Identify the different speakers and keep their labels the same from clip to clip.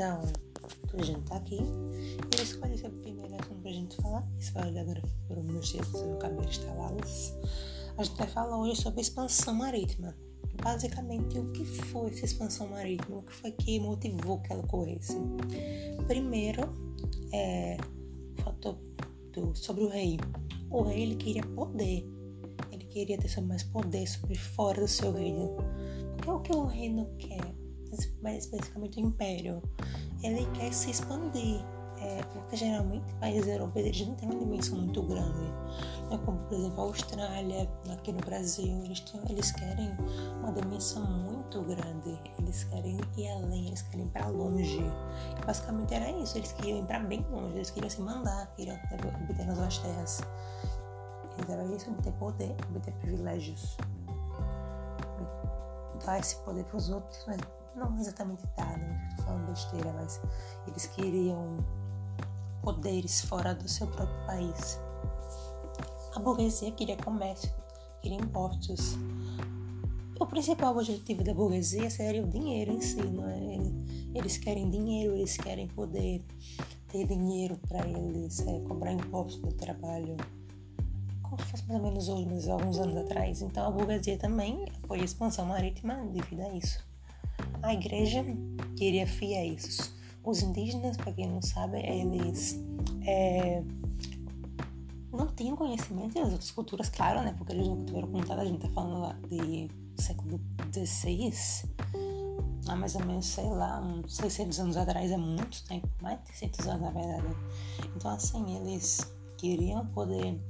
Speaker 1: Então, a gente tá aqui. Eu escolhi esse primeiro assunto pra gente falar. Esse vai agora foram meus dedos, eu acabei de instalá-los. A gente vai falar hoje sobre expansão marítima. Basicamente, o que foi essa expansão marítima? O que foi que motivou que ela ocorresse? Primeiro, é, o do, sobre o rei. O rei ele queria poder. Ele queria ter mais poder sobre fora do seu reino. Porque o que o reino quer? Mais especificamente o Império, ele quer se expandir. É, porque geralmente países europeus eles não têm uma dimensão muito grande. Né? Como, por exemplo, a Austrália, aqui no Brasil, eles, têm, eles querem uma dimensão muito grande. Eles querem ir além, eles querem ir para longe. E basicamente era isso, eles queriam ir para bem longe, eles queriam se mandar, queriam obter nas suas terras. Então era isso, obter poder, obter privilégios. Dar esse poder para os outros, mas não exatamente né? Estou falando besteira, mas eles queriam poderes fora do seu próprio país. A burguesia queria comércio, queria impostos. O principal objetivo da burguesia seria o dinheiro em si, não é? Eles querem dinheiro, eles querem poder ter dinheiro para eles é, cobrar impostos do trabalho. Como se fosse mais ou menos hoje, mas alguns anos atrás. Então a burguesia também apoia a expansão marítima devido a isso. A igreja queria fiéis. Os indígenas, para quem não sabe, eles é, não tinham conhecimento das outras culturas, claro, né? Porque eles nunca tiveram contato. A gente tá falando lá de século XVI, há mais ou menos, sei lá, uns 600 anos atrás, é muito tempo, mais de 600 anos na verdade. Então, assim, eles queriam poder.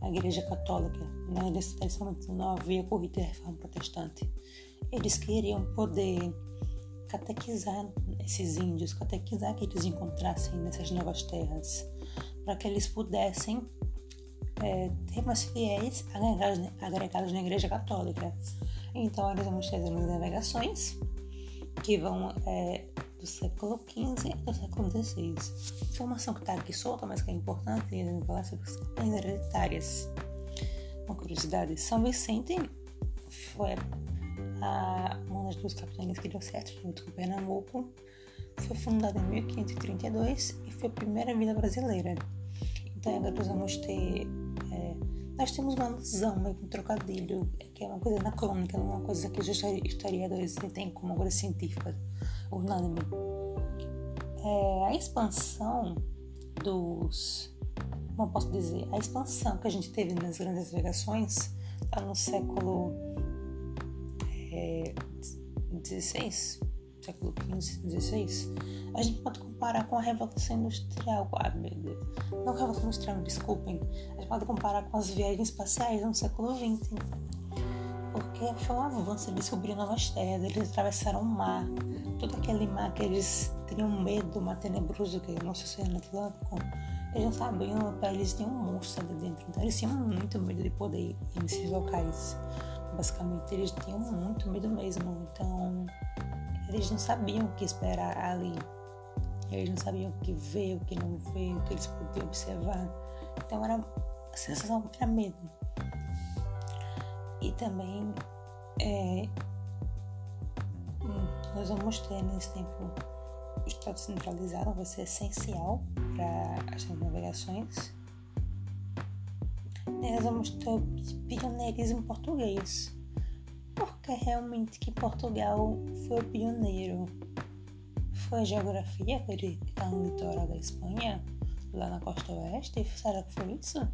Speaker 1: A Igreja Católica, né? Eles, eles não havia corrida de reforma protestante eles queriam poder catequizar esses índios, catequizar que eles encontrassem nessas novas terras, para que eles pudessem é, ter mais fiéis agregados, agregados na Igreja Católica. Então, eles vão trazer as navegações que vão é, do século XV ao século XVI. Informação que está aqui solta, mas que é importante, e falar sobre as hereditárias. Uma curiosidade: São Vicente foi a, uma das duas capitanias que deu certo, junto com Pernambuco, foi fundada em 1532 e foi a primeira vila brasileira. Então agora nós vamos ter. É, nós temos uma alusão, um trocadilho, que é uma coisa anacrônica, não é uma coisa que os historiadores têm como coisa científica, unânime. É, a expansão dos. Como posso dizer? A expansão que a gente teve nas grandes navegações está no século é, 16, século 15, 16, a gente pode comparar com a Revolução Industrial, ah, meu Deus, não Revolução Industrial, desculpem, a gente pode comparar com as viagens espaciais no século 20, porque foi um avanço, eles descobriram novas terras, eles atravessaram o mar, todo aquele mar que eles tinham medo, o mar tenebroso que é o nosso Oceano Atlântico, eles não sabiam, eles tinham um monstro ali dentro, então eles tinham muito medo de poder ir nesses locais basicamente eles tinham muito medo mesmo, então eles não sabiam o que esperar ali. Eles não sabiam o que ver, o que não ver, o que eles podiam observar. Então era a sensação era medo. E também é, nós vamos ter nesse tempo o Estado centralizado vai ser essencial para as navegações vamos ter pioneirismo português. Porque realmente que Portugal foi o pioneiro. Foi a geografia que ele está no litoral da Espanha, lá na costa oeste? Será que foi isso?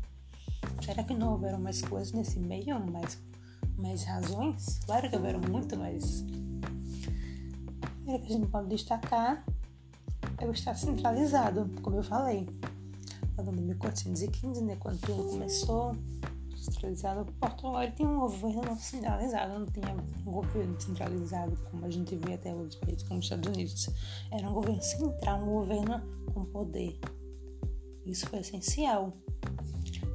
Speaker 1: Será que não houveram mais coisas nesse meio? Mais, mais razões? Claro que houveram muito mais. O que a gente pode destacar é o Estado centralizado, como eu falei ano de 1415, né, quando tudo começou, centralizado, ele tinha um governo centralizado, não tinha um governo centralizado como a gente vê até outros países como os Estados Unidos. Era um governo central, um governo com poder. Isso foi essencial.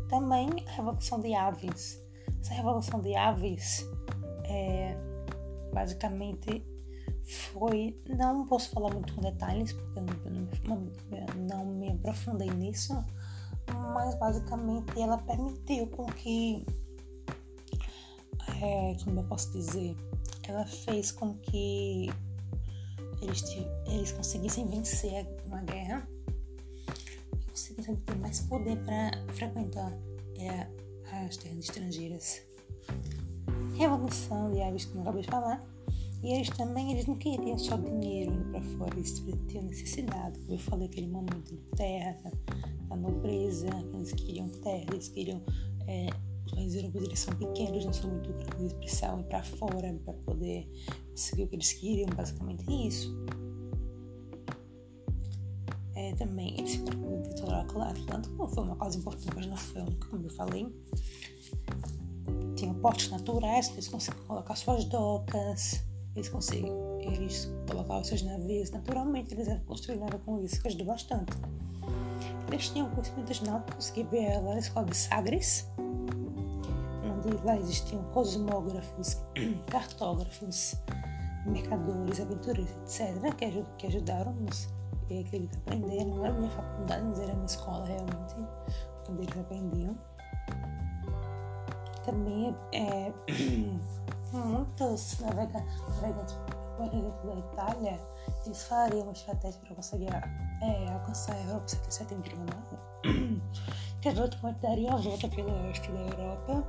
Speaker 1: Também a Revolução de Aves. Essa Revolução de Aves é, basicamente foi. Não posso falar muito com detalhes, porque eu não, não, não me aprofundei nisso, mas basicamente ela permitiu com que. É, como eu posso dizer? Ela fez com que eles, eles conseguissem vencer uma guerra e conseguissem ter mais poder para frequentar é, as terras estrangeiras. Revolução de aves, como eu acabei de falar, e eles também eles não queriam só dinheiro indo para fora, eles tinham necessidade. Como eu falei, aquele momento de terra, da nobreza, eles queriam terra, eles queriam. É, os países europeus eles são pequenos, não são muito grandes, eles precisavam ir para fora para poder conseguir o que eles queriam, basicamente isso. É, também eles ficaram com o litoral atlântico, foi uma coisa importante, mas não foi a como eu falei. Tinham portos naturais, eles conseguiam colocar suas docas eles conseguiam, eles colocavam seus navios, naturalmente eles eram construídos com isso, que ajudou bastante. Eles tinham conhecimentos náuticos que lá na escola de Sagres, onde lá existiam cosmógrafos, cartógrafos, mercadores, aventureiros, etc., que, que ajudaram-nos que eles aprenderam. Não era minha faculdade, mas era minha escola realmente, onde eles aprendiam. Também é, muitos navegantes, por exemplo, da Itália, eles fariam uma estratégia para conseguir é, alcançar a Europa setentrional, que praticamente daria a volta pelo oeste da Europa,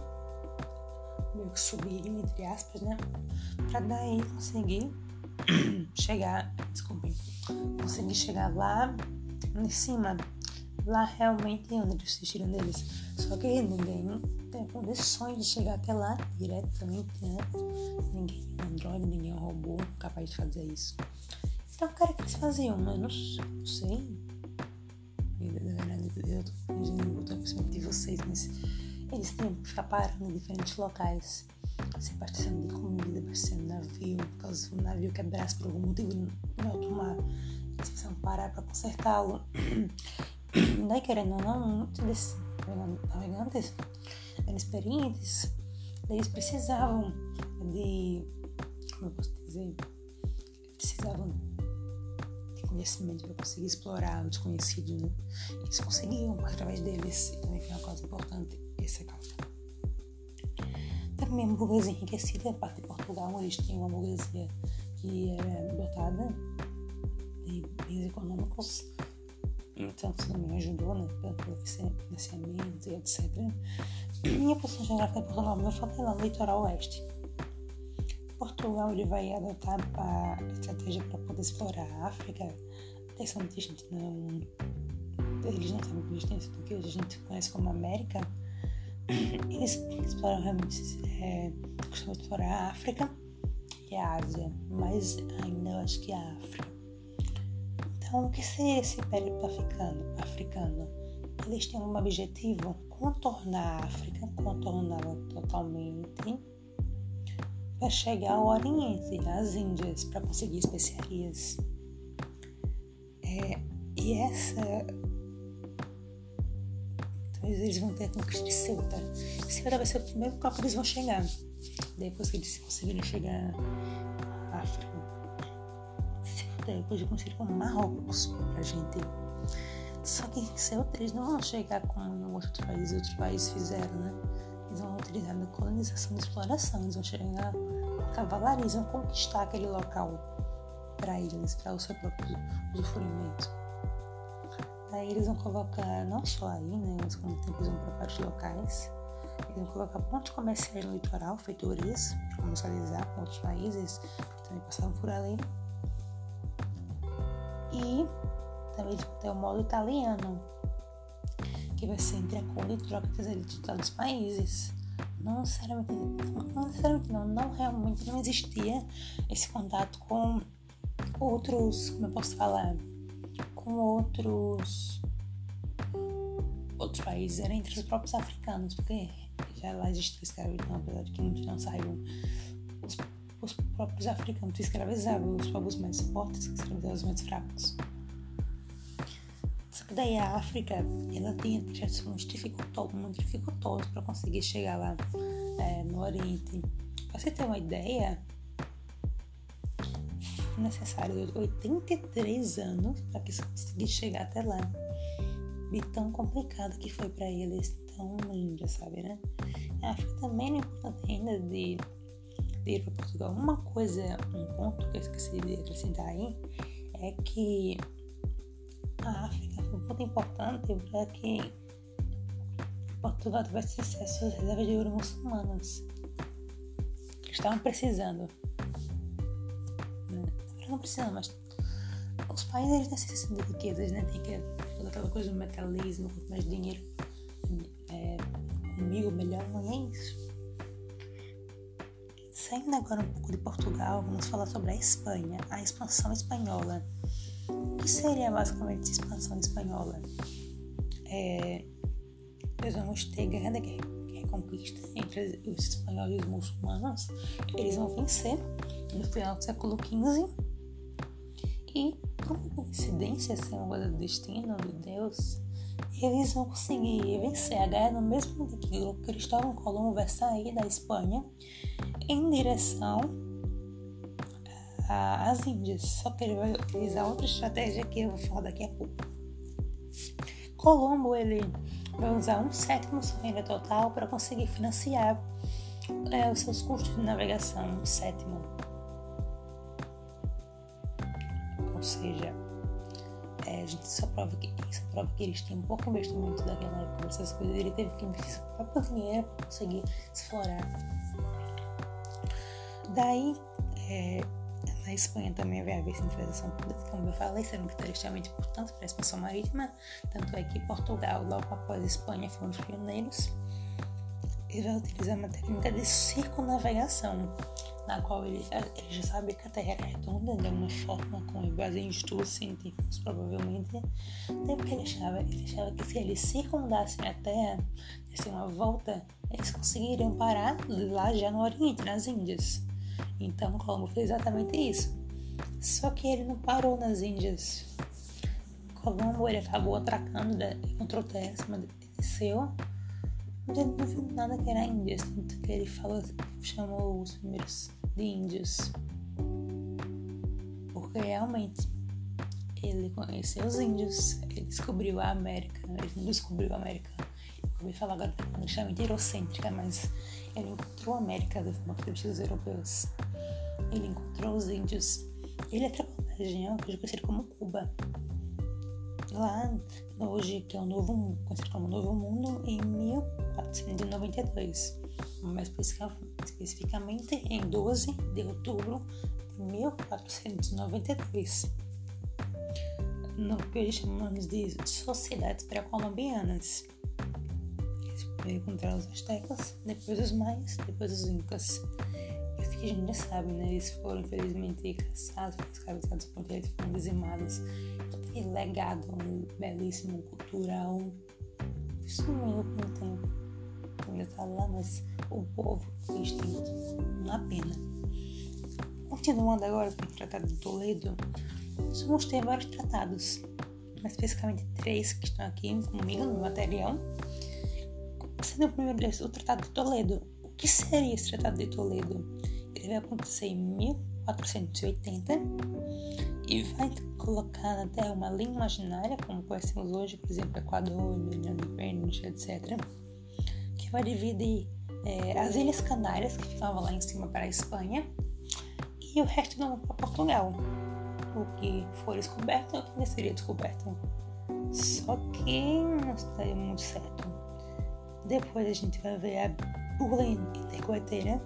Speaker 1: meio que subiriam, entre aspas, né? Para daí conseguir chegar, desculpem, conseguir chegar lá em cima, lá realmente onde eles desistiram deles. Só que ninguém tem condições de chegar até lá diretamente, né? Ninguém é um androide, ninguém é um robô capaz de fazer isso. Então, o cara que eles faziam, mas não, não sei. Na verdade, eu tô fingindo conhecimento de vocês, mas eles tinham que ficar parando em diferentes locais. Se abastecendo de comida, abastecendo navio, caso o navio quebrasse por algum motivo no alto mar, eles precisavam parar para consertá-lo. Daí, querendo ou não, muitos desses navegantes experientes, eles precisavam de, como eu posso dizer, precisavam de conhecimento para conseguir explorar o desconhecido, né? Eles conseguiam através deles, e também foi uma coisa importante, essa causa. Também uma burguesia enriquecida, a parte de Portugal, eles tinham uma burguesia que era dotada de bens econômicos então isso também ajudou, né? Pelo financiamento e etc. Minha posição geográfica de Portugal, foco é lá litoral oeste. Portugal ele vai adotar a estratégia para poder explorar a África. Que a gente não. Eles não sabem existência do que a gente conhece como América. Eles exploram realmente. É, costumam explorar a África e a Ásia, mas ainda eu acho que a África. Então, o que seria esse périplo africano? africano? Eles têm um objetivo: contornar a África, contorná-la totalmente, para chegar ao Oriente, às Índias, para conseguir especiarias. É, e essa. Então, eles vão ter a conquista de Ceuta. Ceuta vai ser o primeiro local que eles vão chegar. Depois que eles conseguirem chegar à África depois de conseguir com Marrocos pra gente. Só que Ceuta eles não vão chegar como outros países, outros países fizeram, né? Eles vão utilizar a colonização e exploração, eles vão chegar com cavalaria, vão conquistar aquele local para eles, para o seu próprio usufruimento. Aí eles vão colocar, não só aí, né? Mas quando tempo eles vão para vários locais, eles vão colocar pontos comerciais no litoral, feitores, para comercializar com outros países que também passaram por ali e também tem o modo italiano, que vai ser entre acordo e troca de todos os países. Não necessariamente, não necessariamente não, não realmente não existia esse contato com outros, como eu posso falar, com outros outros países, era entre os próprios africanos, porque já lá existia escravidão, apesar de que muitos não saibam. Os próprios africanos escravizavam os povos mais fortes que escravizavam os mais fracos. Só que daí a África, ela tradições dificultosas, muito dificultosas para conseguir chegar lá é, no Oriente. Pra você ter uma ideia, necessário 83 anos para que conseguisse chegar até lá. E tão complicado que foi para eles, tão lindo, sabe, né? A África também é importante ainda de para Portugal. Uma coisa, um ponto que eu esqueci de acrescentar aí é que a África foi um ponto importante para que Portugal tivesse acesso às reservas de ouro muçulmanas que estavam precisando. Não precisando, mas os países necessitam de riquezas, né? Tem que toda aquela coisa do metalismo, quanto mais dinheiro é, comigo, melhor, não é isso. Saindo agora um pouco de Portugal, vamos falar sobre a Espanha, a expansão espanhola. O que seria basicamente a expansão espanhola? É, nós vamos ter guerra da reconquista entre os espanhóis e os muçulmanos. Eles vão vencer no final do século XV. E, por coincidência, assim, uma coisa do destino, de Deus, eles vão conseguir vencer a guerra no mesmo dia que Cristóvão Colombo vai sair da Espanha em direção às Índias. Só que ele vai utilizar outra estratégia que eu vou falar daqui a pouco. Colombo ele vai usar um sétimo do renda total para conseguir financiar é, os seus custos de navegação, um sétimo. Ou seja, só prova que isso prova que eles têm um pouco investimento daquela época, essas coisas. Ele teve que investir seu próprio dinheiro para conseguir explorar. Daí, é, na Espanha também vai haver centralização política, como eu falei, sendo que é extremamente importante para a expansão marítima. Tanto é que Portugal, logo após a Espanha, foram os pioneiros. Ele vai utilizar uma técnica de circunnavegação, na qual ele, ele já sabe que a Terra é redonda, de uma forma com base em estudos científicos, provavelmente. Daí o que ele achava? Ele achava que se eles circundassem a Terra, dessem uma volta, eles conseguiriam parar lá já no Oriente, nas Índias. Então Colombo fez exatamente isso. Só que ele não parou nas Índias. Colombo ele acabou atracando, ele encontrou terra, mas desceu. Não viu nada que era Índias, tanto que ele falou, chamou os primeiros de índios. Porque realmente ele conheceu os índios, ele descobriu a América, ele não descobriu a América. Eu vou falar agora de extremamente eurocêntrica, mas ele encontrou a América da forma que os europeus. Ele encontrou os índios. Ele atrapalhou a região que hoje é como Cuba. Lá, hoje, que é o novo, conhecido como Novo Mundo, em 1492. Mais especificamente em 12 de outubro de 1492. No que chamamos de sociedades pré-colombianas encontraram os astecas, depois os maias, depois os incas. Isso que a gente já sabe, né? Eles foram infelizmente caçados, escravizados por eles, foram dizimados. Aquele legado um belíssimo, cultural, sumiu com o tempo. Ainda tá lá, mas o povo foi extinto. Uma pena. Continuando agora com o Tratado de Toledo, nós ter vários tratados, mais especificamente três que estão aqui comigo no material sendo o primeiro deles o Tratado de Toledo. O que seria esse Tratado de Toledo? Ele vai acontecer em 1480 e vai colocar Terra uma linha imaginária, como conhecemos hoje, por exemplo, Equador, Meridiano Greenwich, etc., que vai dividir é, as Ilhas Canárias, que ficavam lá em cima para a Espanha, e o resto do mundo para Portugal. O que for descoberto é o que seria descoberto. Só que não estaria muito certo. Depois a gente vai ver a Bula Intercoeteira,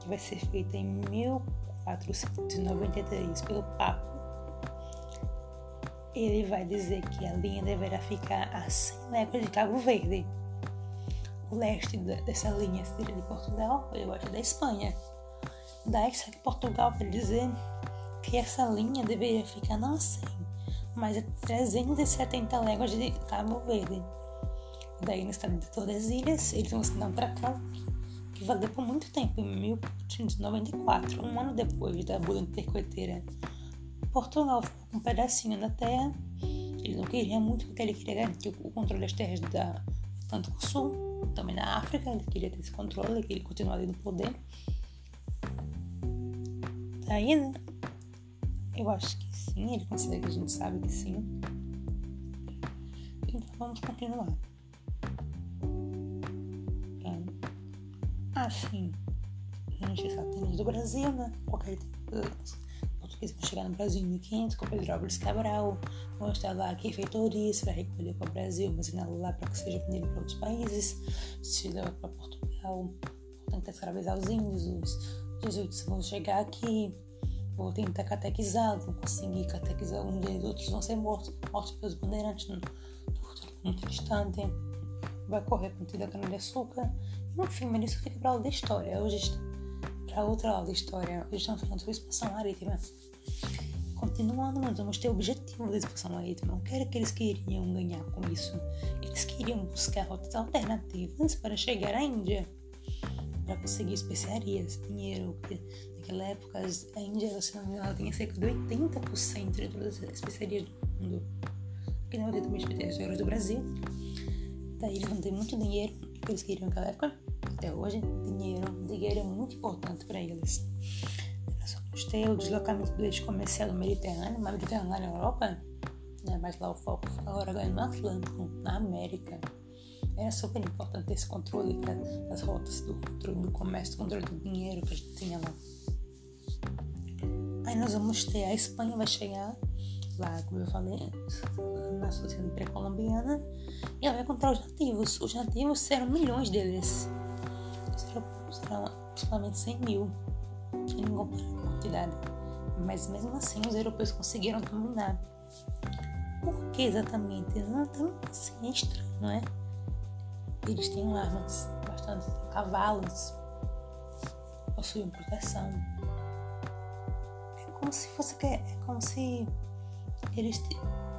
Speaker 1: que vai ser feita em 1493 pelo Papa. Ele vai dizer que a linha deverá ficar a 100 léguas de Cabo Verde. O leste dessa linha seria de Portugal e o oeste da Espanha. Daí que Portugal vai dizer que essa linha deveria ficar não a 100, mas a 370 léguas de Cabo Verde daí no estado de Tordesilhas, eles vão assinar um tratado que valeu por muito tempo, em 1894, um ano depois da Bula Intercoeteira. Portugal ficou com um pedacinho da terra, ele não queria muito porque ele queria garantir o controle das terras da Atlântico Sul, também na África, ele queria ter esse controle, ele queria continuar ali no poder. Daí, né? Eu acho que sim, ele considera que a gente sabe que sim. Então vamos continuar. Assim, grandes latentes do Brasil, né? Qualquer vão chegar no Brasil em 1500 com Álvares Cabral, vão lá aqui feitorias para recolher para o Brasil, mas não lá para que seja vendido para outros países, se leva para Portugal, tentar escravizar os índios, os jesuítas vão chegar aqui, vão tentar catequizar, vão conseguir catequizar um deles, outros vão ser mortos, mortos pelos bandeirantes muito distante, vai correr com da cana-de-açúcar, enfim, mas isso fica para aula da história, hoje para outra aula da história, hoje estamos falando sobre expansão marítima. Continuando, nós vamos ter o objetivo da expansão marítima. O que era que eles queriam ganhar com isso? Eles queriam buscar rotas alternativas para chegar à Índia para conseguir especiarias, dinheiro, naquela época a Índia, se não me engano, tinha cerca de 80% de todas as especiarias do mundo. Aqui não tem também especiarias do Brasil. Daí eles vão ter muito dinheiro, que eles queriam naquela época, até hoje, dinheiro, dinheiro é muito importante para eles. Ter o deslocamento do eixo comercial do Mediterrâneo, Mediterrâneo na Europa, né, mas lá o foco agora é no Atlântico, na América era super importante esse controle das rotas, do controle do comércio, do controle do dinheiro que a gente tinha lá. Aí nós vamos ter a Espanha vai chegar lá, como eu falei na sociedade pré-colombiana, e ela vai encontrar os nativos. Os nativos serão milhões deles. Serão, serão aproximadamente 100 mil, em Mas mesmo assim, os europeus conseguiram dominar. Por que exatamente? Não assim, é estranho, não é? Eles têm armas, bastante cavalos, possuem proteção. É como se fosse é como se eles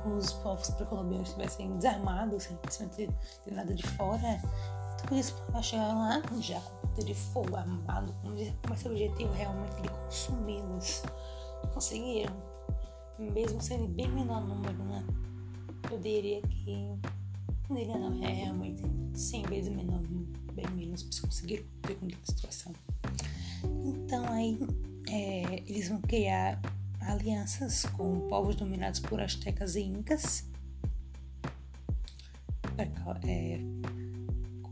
Speaker 1: os povos pré-colombianos estivessem desarmados, sem nada de fora. Então eles chegaram lá já com poder de fogo armado, com esse objetivo realmente de consumi-los. Conseguiram, mesmo sendo bem menor número, né? Eu diria que Nele não é realmente 100 vezes menor, bem menos, para conseguir ver com a situação. Então aí é, eles vão criar alianças com povos dominados por astecas e incas, é,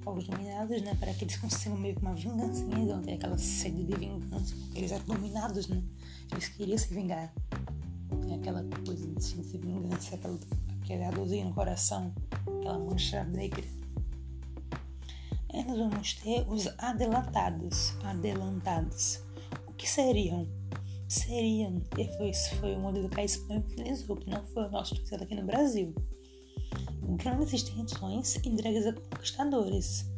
Speaker 1: povos dominados, né, para que eles consigam meio que uma vingança, né, eles vão ter aquela sede de vingança, porque eles eram dominados, né, eles queriam se vingar, Tem aquela coisa de se vingança, aquela, aquela dorzinha no coração aquela mancha negra. E nós vamos ter os adelantados. Adelantados. O que seriam? Seriam, esse foi o modelo que a Espanha utilizou, que não foi o nosso utilizado aqui no Brasil. Grandes extensões entregues a conquistadores,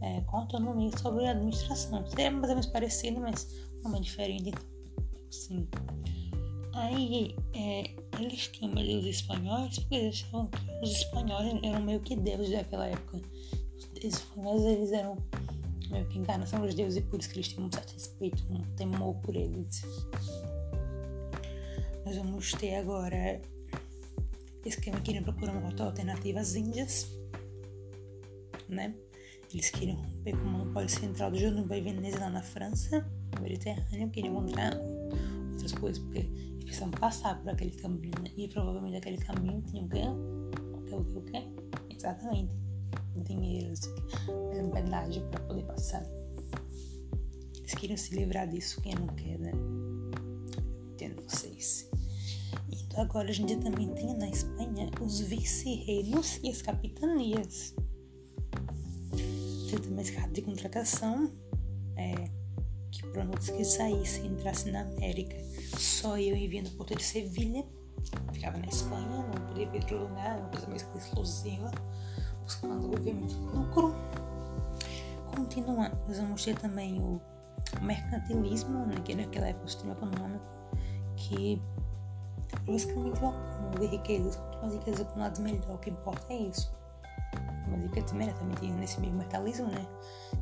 Speaker 1: é, com autonomia sobre a administração. Seria mais ou menos parecido, mas uma diferente. Sim. Aí, é, eles tinham medo dos espanhóis porque eles achavam que os espanhóis eram meio que deuses daquela época. Os espanhóis, eles eram meio que encarnação dos deuses e por isso que eles tinham um certo respeito, um temor por eles. Nós vamos ter agora que queriam procurar uma alternativa às Índias, né? Eles queriam romper com o monopólio central do Junuba e Veneza lá na França, no Mediterrâneo, queriam encontrar outras coisas, porque precisam passar por aquele caminho, né? E provavelmente aquele caminho tinha o quê? O que, o que, o quê? Exatamente. Dinheiro, um pedágio para poder passar. Eles queriam se livrar disso, quem não quer, né? Entendo vocês. Agora a gente também tem na Espanha os vice-reinos e as capitanias. Tem também esse de contratação. É, que produtos que saíssem entrassem na América. Só eu enviando por de Sevilha, ficava na Espanha, não podia vir outro lugar, uma coisa mais exclusiva, buscando obviamente lucro. Continuando, nós vamos ter também o mercantilismo, né, que naquela época o sistema econômico, que basicamente o acúmulo de riquezas, quanto mais riquezas acumuladas melhor, o que importa é isso mas ele também, tinha nesse meio mercalismo, né?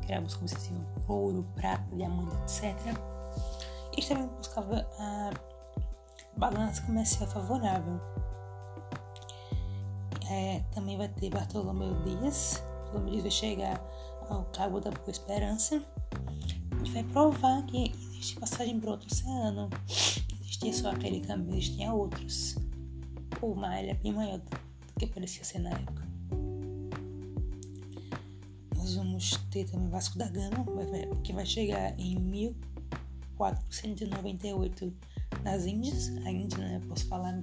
Speaker 1: Que era a busca obsessiva por ouro, prata, diamante, etc. E também buscava a balança comercial favorável. É, também vai ter Bartolomeu Dias. Bartolomeu Dias vai chegar ao Cabo da Boa Esperança e vai provar que existe passagem para outro oceano. Existia só aquele caminho, existiam outros. O mar é bem maior do que parecia ser na época. nós vamos ter também Vasco da Gama, que vai chegar em 1498 nas Índias. A Índia, né? Eu posso falar.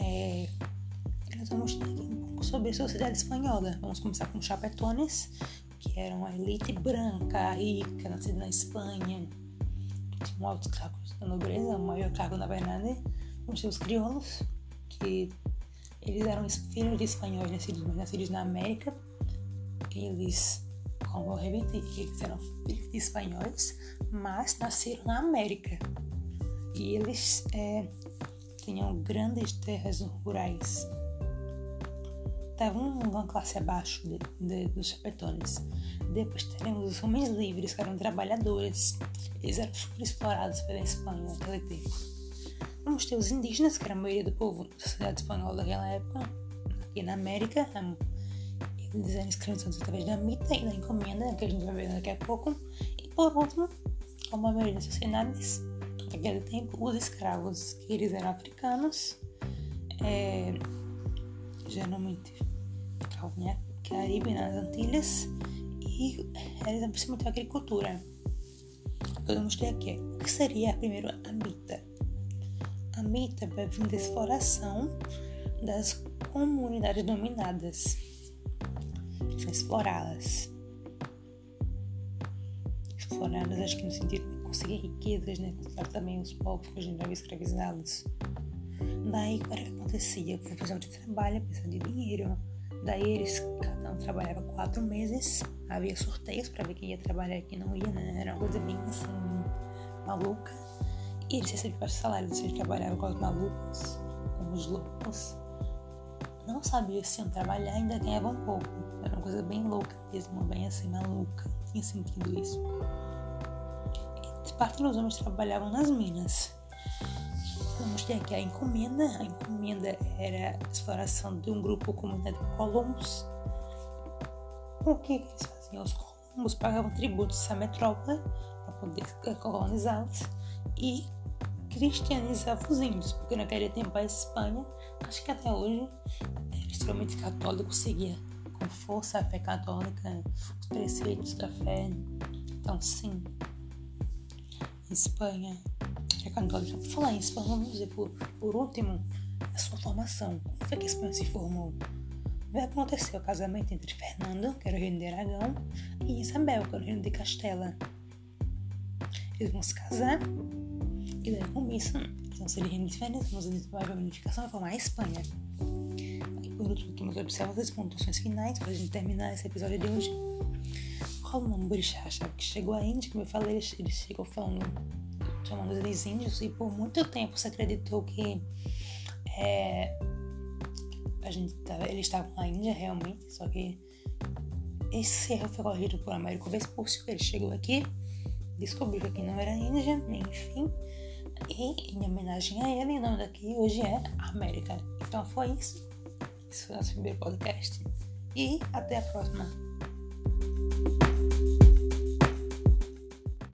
Speaker 1: É, nós vamos ter um pouco sobre a sociedade espanhola. Vamos começar com chapetones, que eram a elite branca, rica, nascida na Espanha, tinham altos cargos da nobreza, o maior cargo na verdade. Ter os crioulos, que eles eram filhos de espanhóis nascidos, nascidos na América. Eles, como eu repeti, eles eram filhos de espanhóis, mas nasceram na América. E eles é, tinham grandes terras rurais. Estavam uma classe abaixo de, de, dos chapetones. Depois teremos os homens livres, que eram trabalhadores. Eles eram super explorados pela Espanha naquele tempo. Vamos ter os indígenas, que era a maioria do povo da sociedade espanhola daquela época, aqui na América. Eles eram escravizados através da mita e da encomenda, que a gente vai ver daqui a pouco. E por último, como a maioria das sociedades naquele tempo, os escravos, que eles eram africanos, é, geralmente em Caribe, nas Antilhas, e realizavam principalmente a agricultura. Podemos ter aqui o que seria primeiro a mita. A mita vai vir da exploração das comunidades dominadas, explorá-las. Exploradas, acho que no sentido de conseguir riquezas, né? Conquistar também os povos que a gente viu escravizados. Daí, o que acontecia? O pessoal de trabalho precisava de dinheiro. Daí, eles, cada um trabalhava quatro meses. Havia sorteios para ver quem ia trabalhar e quem não ia, né? Era uma coisa bem assim, maluca. E eles recebiam baixo salário, eles trabalhavam com os malucos, com os loucos. Não sabiam se iam trabalhar, ainda ganhavam pouco. Era uma coisa bem louca mesmo, bem assim, maluca. Tinha sentido isso. E parte dos homens trabalhavam nas minas. Vamos ter aqui a encomenda. A encomenda era a exploração de um grupo comunidade de colonos. O que eles faziam? Os colonos pagavam tributos à metrópole para poder colonizá-los e cristianizava os índios, porque naquele tempo a Espanha, acho que até hoje, era extremamente católico, seguia com força a fé católica, os preceitos da fé. Então, sim, Espanha é católica. Por falar em Espanha, vamos dizer por, por último, a sua formação. Como foi que a Espanha se formou? Vai acontecer o casamento entre Fernando, que era o reino de Aragão, e Isabel, que era o reino de Castela. Eles vão se casar e daí com isso vão ser reinos diferentes, mas vai haver unificação vai formar a Espanha. E por último, aqui, meus observas as pontuações finais para a gente terminar esse episódio de hoje. Roland Burchard, que chegou à Índia, como eu falei, ele chegou falando, chamando eles índios, e por muito tempo se acreditou que é, a gente tava, eles estavam na Índia realmente, só que esse erro foi corrigido por Américo Vespúcio, ele chegou aqui, descobriu que aqui não era Índia, enfim, e em homenagem a ele, o nome daqui hoje é América. Então foi isso. Esse foi o nosso primeiro podcast. E até a próxima.